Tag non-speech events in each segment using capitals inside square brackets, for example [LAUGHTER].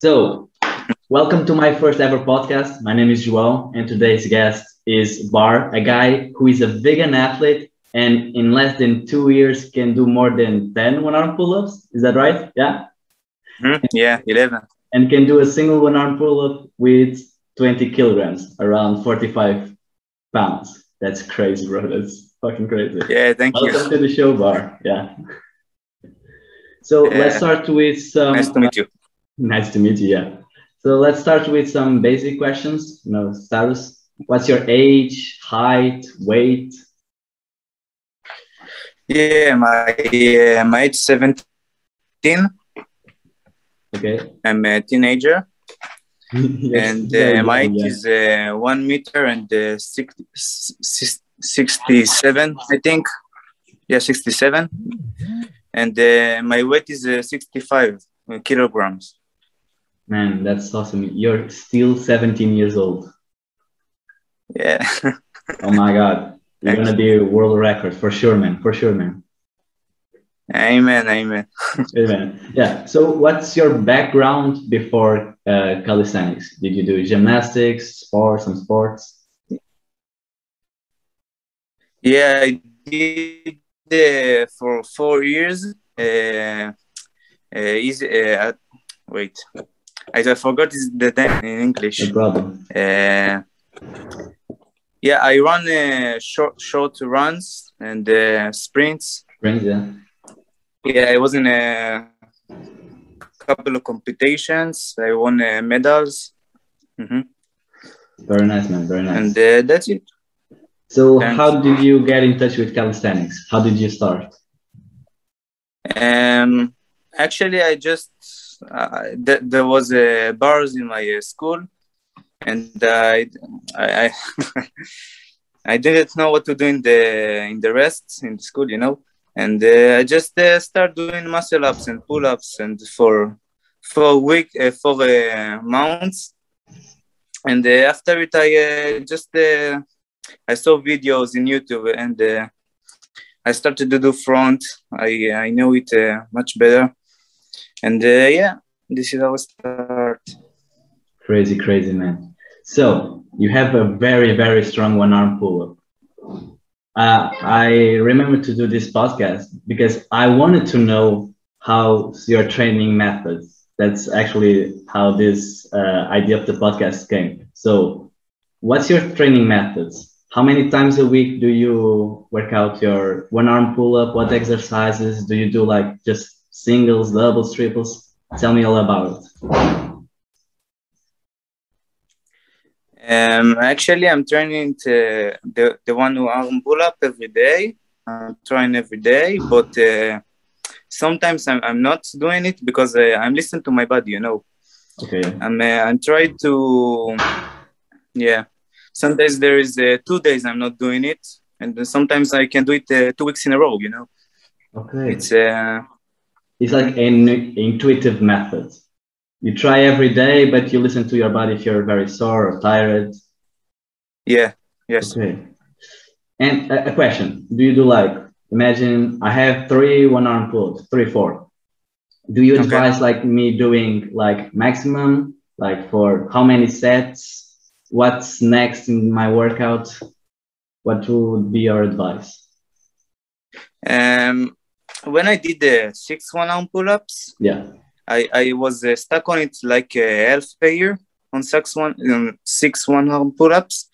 So, welcome to my first ever podcast. My name is João, and today's guest is Bar, a guy who is a vegan athlete and in less than two years can do more than 10 one arm pull ups. Is that right? Yeah. Mm, yeah, 11. And can do a single one arm pull up with 20 kilograms, around 45 pounds. That's crazy, bro. That's fucking crazy. Yeah, thank Welcome you. Welcome to the show, Bar. Yeah. So Yeah. let's start with some. nice to meet you. Nice to meet you. Yeah. So let's start with some basic questions. You know, status. What's your age, height, weight? Yeah, my uh, my age 17. Okay. I'm a teenager, [LAUGHS] Yes, and uh, my young, age yeah. is uh, one meter and uh, six, six, 67, I think. Yeah, 67. And uh, my weight is uh, 65 kilograms. Man, that's awesome. You're still 17 years old. Yeah. [LAUGHS] Oh my God. You're gonna be a world record for sure, man. For sure, man. amen, amen. [LAUGHS] Amen. Yeah. So, what's your background before uh, calisthenics? Did you do gymnastics, sports, some sports? Yeah, I did uh, for four years. Uh, uh, is uh, wait, I, I forgot the name in English. No problem. Uh, yeah, I run uh, short short runs and uh, sprints. Friends, yeah. Yeah, I was in a couple of competitions. I won uh, medals, hmm Very nice, man. Very nice. and uh, that's it. So, Thanks. how did you get in touch with calisthenics? How did you start? Um, actually, I just uh, th- there was uh, bars in my uh, school, and I I I, [LAUGHS] I didn't know what to do in the in the rest in the school, you know, and uh, I just uh, start doing muscle ups and pull ups, and for for a week uh, for uh, months, and uh, after it, I uh, just uh, I saw videos in YouTube and. Uh, I started to do front. I I know it uh, much better, and uh, yeah, this is how start. Crazy, crazy, man. So, you have a very, very strong one arm pull up. Uh, I remember to do this podcast because I wanted to know how your training methods. That's actually how this uh, idea of the podcast came. So, what's your training methods? How many times a week do you work out your one arm pull up? What exercises do you do? Like just singles, doubles, triples? Tell me all about it. Um, actually, I'm training to the the one who arm pull up every day. I'm trying every day, but uh, sometimes I'm, I'm not doing it because uh, I'm listening to my body. You know, Okay. I'm uh, I'm trying to yeah. Sometimes there is uh, two days I'm not doing it, and sometimes I can do it uh, two weeks in a row. You know, Okay. it's uh, It's like an intuitive method. You try every day, but you listen to your body if you're very sore or tired. yeah, yes. Okay. And a, a question: Do you do like imagine I have three one arm pulls, three four. Do you Okay. advise like me doing like maximum, like for how many sets? What's next in my workout? What would be your advice? Um, when I did the six one arm pull ups, Yeah. I, I was uh, stuck on it like a half a year on six one um, six one arm pull ups,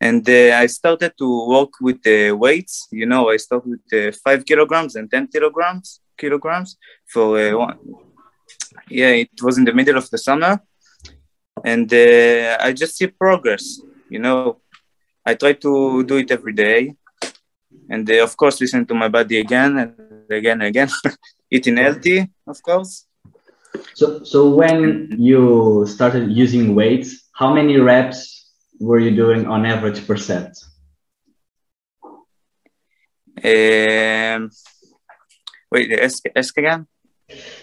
and uh, I started to work with the weights. You know, I started with uh, five kilograms and ten kilograms kilograms for uh, one. Yeah, it was in the middle of the summer, and uh, I just see progress. You know, I try to do it every day, and uh, of course, listen to my body again and again and again. [LAUGHS] Eating healthy, of course. So, so when you started using weights, how many reps were you doing on average per set? Um, wait, ask, ask again.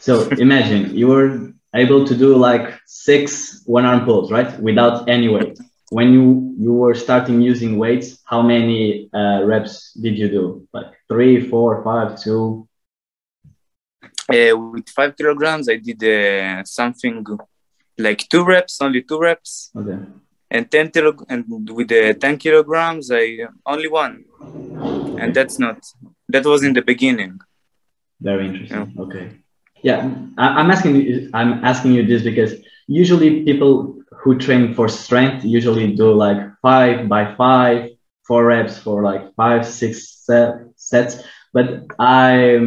So imagine you were able to do like six one arm pulls, right? Without any weight. When you you were starting using weights, how many uh, reps did you do? Like three, four, five, two? Uh, with five kilograms, I did uh, something like two reps, only two reps. Okay. And 10 kilo and with the 10 kilograms, I only one. And that's not, that was in the beginning. Very interesting. Yeah. Okay. Yeah, I, am asking you. I'm asking you this because usually people who train for strength usually do like five by five, four reps for like five, six sets. But I,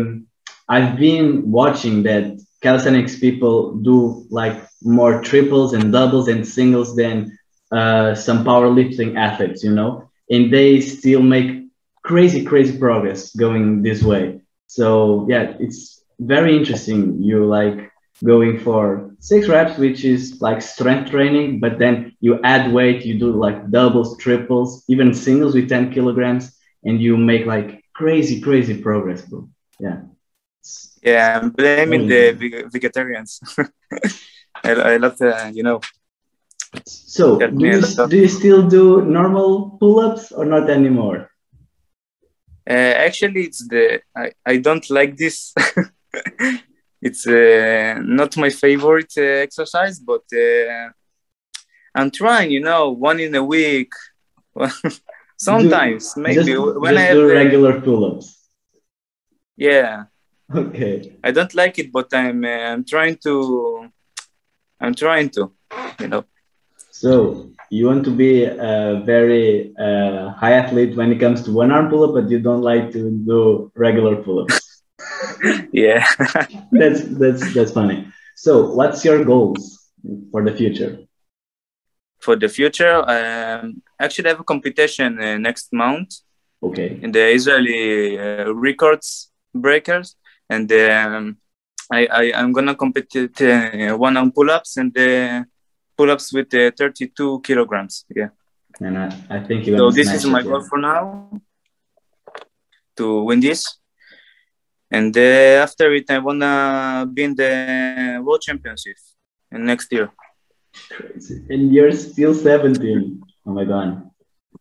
I've been watching that calisthenics people do like more triples and doubles and singles than uh, some powerlifting athletes, you know, and they still make crazy, crazy progress going this way. So yeah, it's very interesting. You like going for six reps, which is like strength training, but then you add weight, you do like doubles, triples, even singles with 10 kilograms, and you make like crazy, crazy progress, bro. Yeah. Yeah, I'm blaming the vegetarians. [LAUGHS] I, I love the, you know. So, do you, do you still do normal pull ups or not anymore? Uh, actually, it's the I, I don't like this. [LAUGHS] it's uh, not my favorite uh, exercise, but uh, I'm trying. You know, one in a week. [LAUGHS] Sometimes, do, maybe just, when just I have do regular pull-ups. Yeah. [LAUGHS] Okay. I don't like it, but I'm uh, I'm trying to. I'm trying to, you know. So you want to be a very uh, high athlete when it comes to one arm pull up, but you don't like to do regular pull ups. Yeah, [LAUGHS] that's that's that's funny. So, what's your goals for the future? For the future, um, actually, I have a competition uh, next month. Okay. In the Israeli uh, records breakers, and um, I, I am gonna compete uh, one arm pull ups and uh, pull-ups with uh, 32 kilograms. Yeah. And I, I think you. So this is my goal for now to win this, and uh, after it, I wanna be in the world championship in next year. And you're still 17. Oh my god.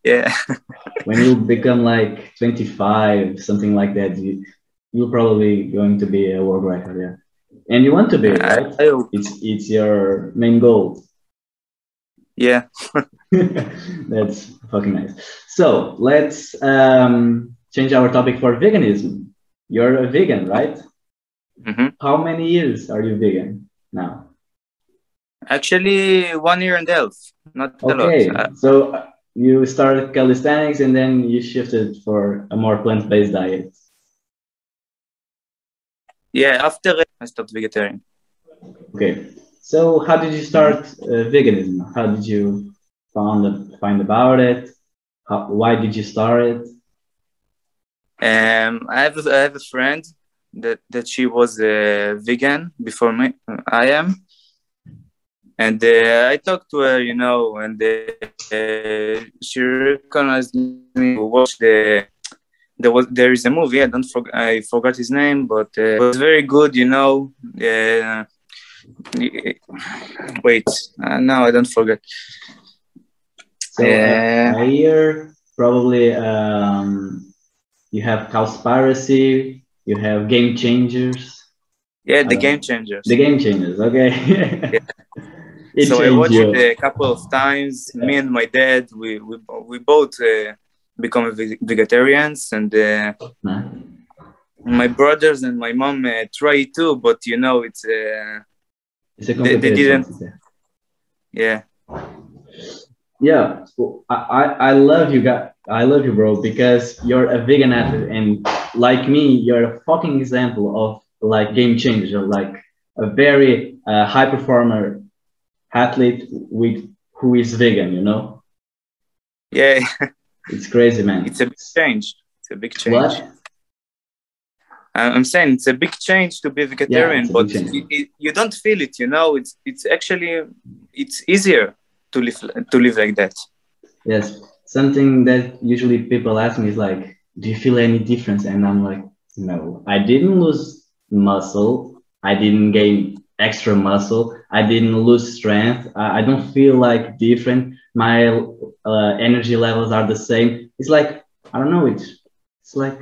Yeah. [LAUGHS] when you become like 25, something like that, you you're probably going to be a world record. Yeah. And you want to be, right? I, I it's it's your main goal. Yeah. [LAUGHS] That's fucking nice. So let's um, change our topic for veganism. You're a vegan, right? Mm-hmm. How many years are you vegan now? Actually, one year and a half. Not okay. a lot. Uh, so uh, you started calisthenics and then you shifted for a more plant-based diet. Yeah, after I started vegetarian. Okay. So how did you start uh, veganism? How did you found find about it? How, why did you start it? Um, I have a, I have a friend that that she was a vegan before me. I am, and uh, I talked to her, you know, and uh, she recognized me to watch the. There was there is a movie. I don't for, I forgot his name, but uh, it was very good, you know. Uh, Wait, uh, no, I don't forget. So uh, year, probably um, you have Cowspiracy, you have Game Changers. Yeah, the uh, Game Changers. The Game Changers, okay. [LAUGHS] yeah. so I watched you. it a couple of times. Yeah. Me and my dad, we we, we both uh, become vegetarians, and uh, my brothers and my mom uh, try too. But you know, it's uh, it's a they, they didn't. Yeah. Yeah, I, I love you guys. I love you, bro, because you're a vegan athlete, and like me, you're a fucking example of like game changer, like a very uh, high performer athlete with who is vegan. You know? Yeah. [LAUGHS] it's crazy, man. It's a big change. It's a big change. What? I'm saying it's a big change to be vegetarian, yeah, but it, it, you don't feel it. You know, it's it's actually it's easier to live to live like that. Yes, something that usually people ask me is like, "Do you feel any difference?" And I'm like, "No, I didn't lose muscle. I didn't gain extra muscle. I didn't lose strength. I, I don't feel like different. My uh, energy levels are the same. It's like I don't know. It's it's like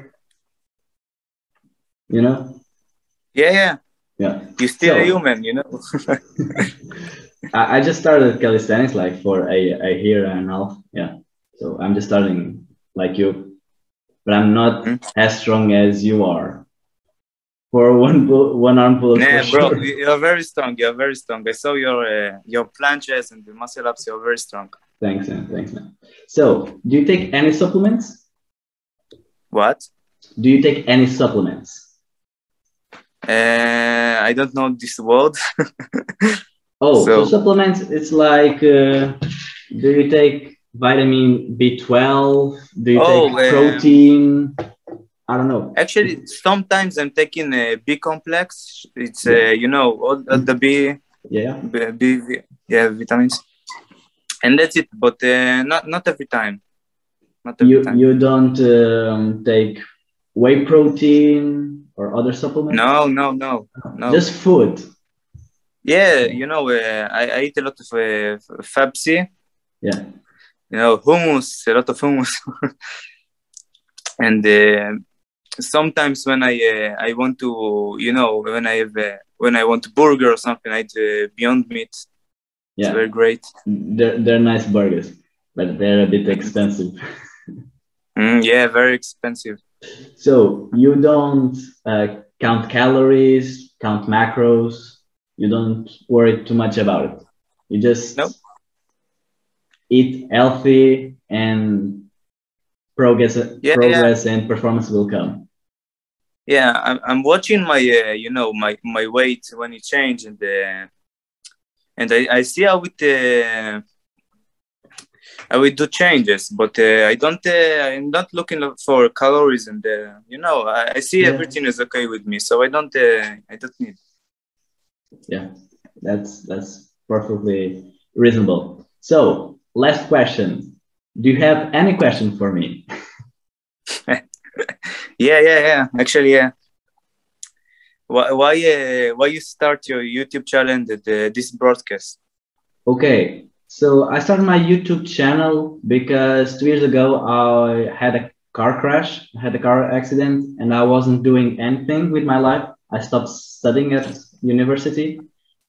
you know yeah yeah Yeah. You're still So- a human, you know. [LAUGHS] [LAUGHS] I, I just started calisthenics like for a, a year and a half. Yeah. So I'm just starting like you, but I'm not Mhm. as strong as you are. For one pull, one arm pull. For bro, sure. you're very strong. You're very strong. I saw your uh, your planches and the muscle ups. You're very strong. Thanks, man. Thanks, man. So, do you take any supplements? What? Do you take any supplements? Uh, I don't know this word. [LAUGHS] Oh, so, So- supplements. It's like, uh, do you take vitamin B12? Do you Oh, take uh, protein? I don't know. Actually, sometimes I'm taking a B complex. It's uh, you know all all the B, Yeah. B, B yeah vitamins, and that's it. But uh, not not every time. Not every You time. you don't um, take whey protein or other supplements? No, no, no, no. Just food. Yeah, you know, uh, I, I eat a lot of uh, Fabsi. Yeah. you know, hummus, a lot of hummus. [LAUGHS] and uh, sometimes when I uh, I want to, you know, when I have uh, when I want burger or something, I eat uh, Beyond Meat. It's Yeah. very great. They're, they're nice burgers, but they're a bit expensive. [LAUGHS] Mm, yeah, very expensive. So you don't uh, count calories, count macros. You don't worry too much about it. You just Nope. eat healthy, and progress, Yeah, progress and performance will come. Yeah, I'm, I'm watching my, uh, you know, my, my weight when it change and uh, and I, I see how it uh, how it do changes, but uh, I don't uh, I'm not looking for calories and uh, you know I, I see Yeah. everything is okay with me, so I don't uh, I don't need. Yeah, that's that's perfectly reasonable. So last question: Do you have any question for me? [LAUGHS] Yeah, yeah, yeah. Actually, yeah. Why why uh, why you start your YouTube channel and uh, this broadcast? Okay, so I started my YouTube channel because two years ago I had a car crash, I had a car accident, and I wasn't doing anything with my life. I stopped studying at university,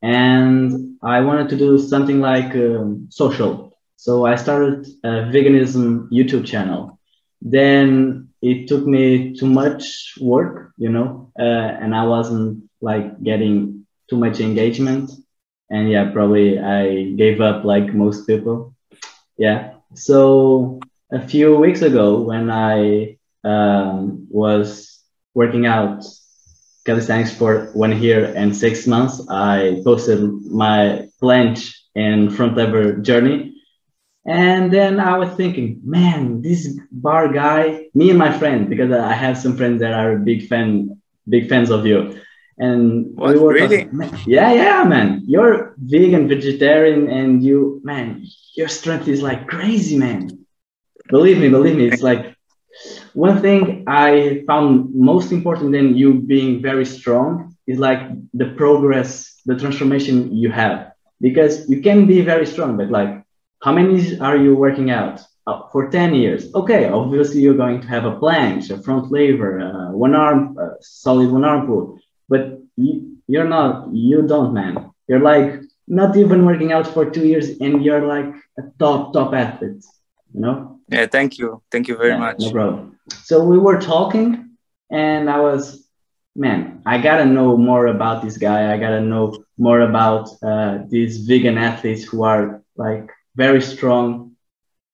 and I wanted to do something like um, social. So I started a veganism YouTube channel. Then it took me too much work, you know, uh, and I wasn't like getting too much engagement and yeah probably i gave up like most people yeah so a few weeks ago when i um, was working out calisthenics for one year and six months. I posted my planche and front lever journey. And then i was thinking man this bar guy me and my friend because i have some friends that are big fan big fans of you. And What, were really? talking- yeah yeah man. You're vegan vegetarian and you man your strength is like crazy man. Believe me believe me it's like one thing i found most important than you being very strong is like the progress the transformation you have. Because you can be very strong but like how many are you working out? Oh, for 10 years. Okay obviously you're going to have a planche a front lever uh, one arm uh, solid one arm pull. But you, you're not you don't man. You're like not even working out for two years and you're like a top top athlete you know? Yeah, thank you, thank you very Yeah, much. no problem. So we were talking and i was man i gotta know more about this guy. I gotta know more about uh, these vegan athletes who are like very strong.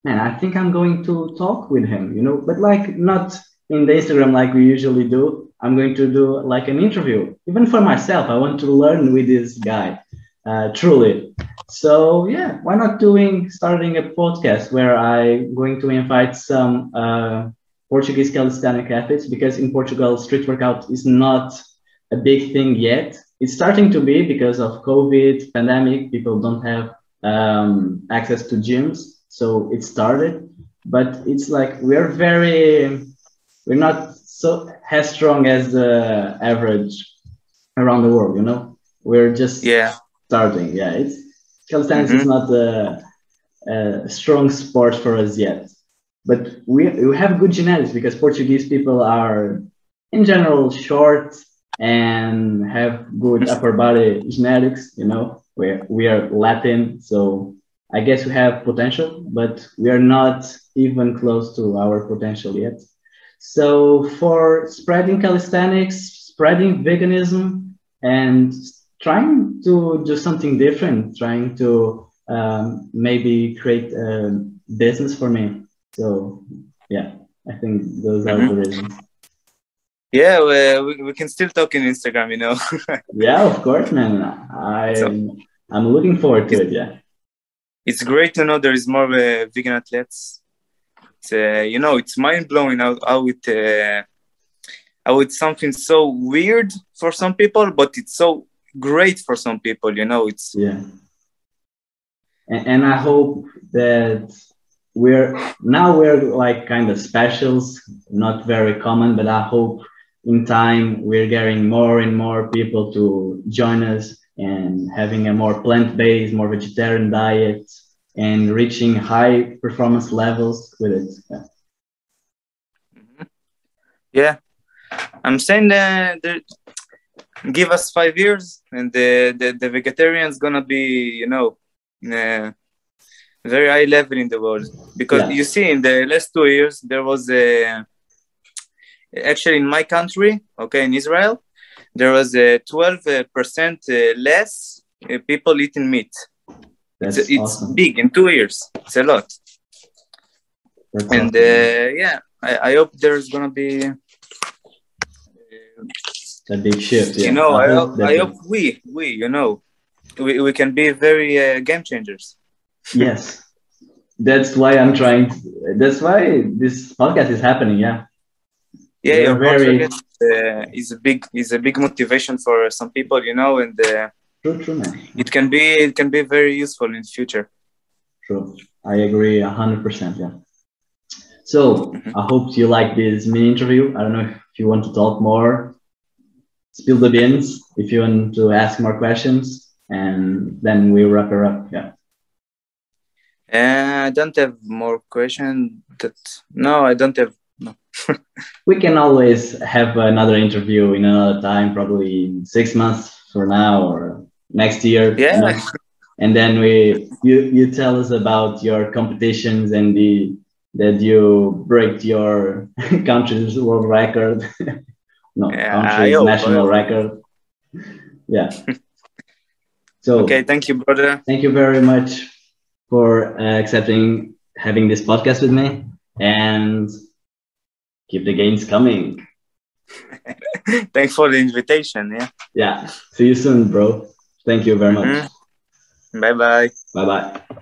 Man i think i'm going to talk with him you know? But like not in the instagram like we usually do. I'm going to do like an interview even for myself. I want to learn with this guy uh, truly. So yeah why not doing starting a podcast where i'm going to invite some uh, portuguese calisthenic athletes because in portugal street workout is not a big thing yet. It's starting to be because of covid pandemic. People don't have um, access to gyms so it started. But it's like we're very we're not so as strong as the average around the world you know? We're just Yeah, starting yeah it's calisthenics is Mhm. not a, a strong sport for us yet but we, we have good genetics because portuguese people are in general short and have good upper body genetics. You know, we we are Latin, so I guess we have potential, but we are not even close to our potential yet. So for spreading calisthenics, spreading veganism, and trying to do something different, trying to um, maybe create a business for me. So yeah, I think those are mm-hmm. the reasons. Yeah, we, we can still talk in Instagram, you know. [LAUGHS] yeah, of course, man. I so, I'm looking forward to it. Yeah, it's great to know there is more uh, vegan athletes. It's, uh, you know, it's mind blowing how, how it uh, how it's something so weird for some people, but it's so great for some people. You know, it's yeah. And, and I hope that we're now we're like kind of specials, not very common, but I hope in time we're getting more and more people to join us and having a more plant-based, more vegetarian diet and reaching high performance levels with it. Yeah. Mm-hmm. yeah. I'm saying that give us five years and the, the, the vegetarian's gonna be, you know, very high level in the world because yeah. you see in the last two years there was a actually in my country okay in israel there was a 12 percent uh, less uh, people eating meat That's it's, it's awesome. big in two years it's a lot That's and awesome. uh, yeah I, I hope there's gonna be a big shift yeah. you know i, I hope, I hope we we you know we, we can be very uh, game changers. Yes. That's why i'm trying to, that's why this podcast is happening yeah. Yeah your very uh, is a big is a big motivation for some people you know and uh, true, true, man. it can be it can be very useful in the future. True. I agree 100% yeah. So mm-hmm. i hope you like this mini interview. I don't know if you want to talk more spill the beans if you want to ask more questions and then we wrap it up yeah uh, I don't have more questions. That no, I don't have. No. [LAUGHS] we can always have another interview in another time, probably in six months from now or next year. Yeah. You [LAUGHS] know? And then we you you tell us about your competitions and the that you break your [LAUGHS] country's world record. No, yeah, country's national record. Yeah. [LAUGHS] So okay, thank you, brother. Thank you very much for uh, accepting having this podcast with me and keep the gains coming. [LAUGHS] Thanks for the invitation. Yeah. Yeah. See you soon, bro. Thank you very much. Mm-hmm. Bye bye. Bye bye.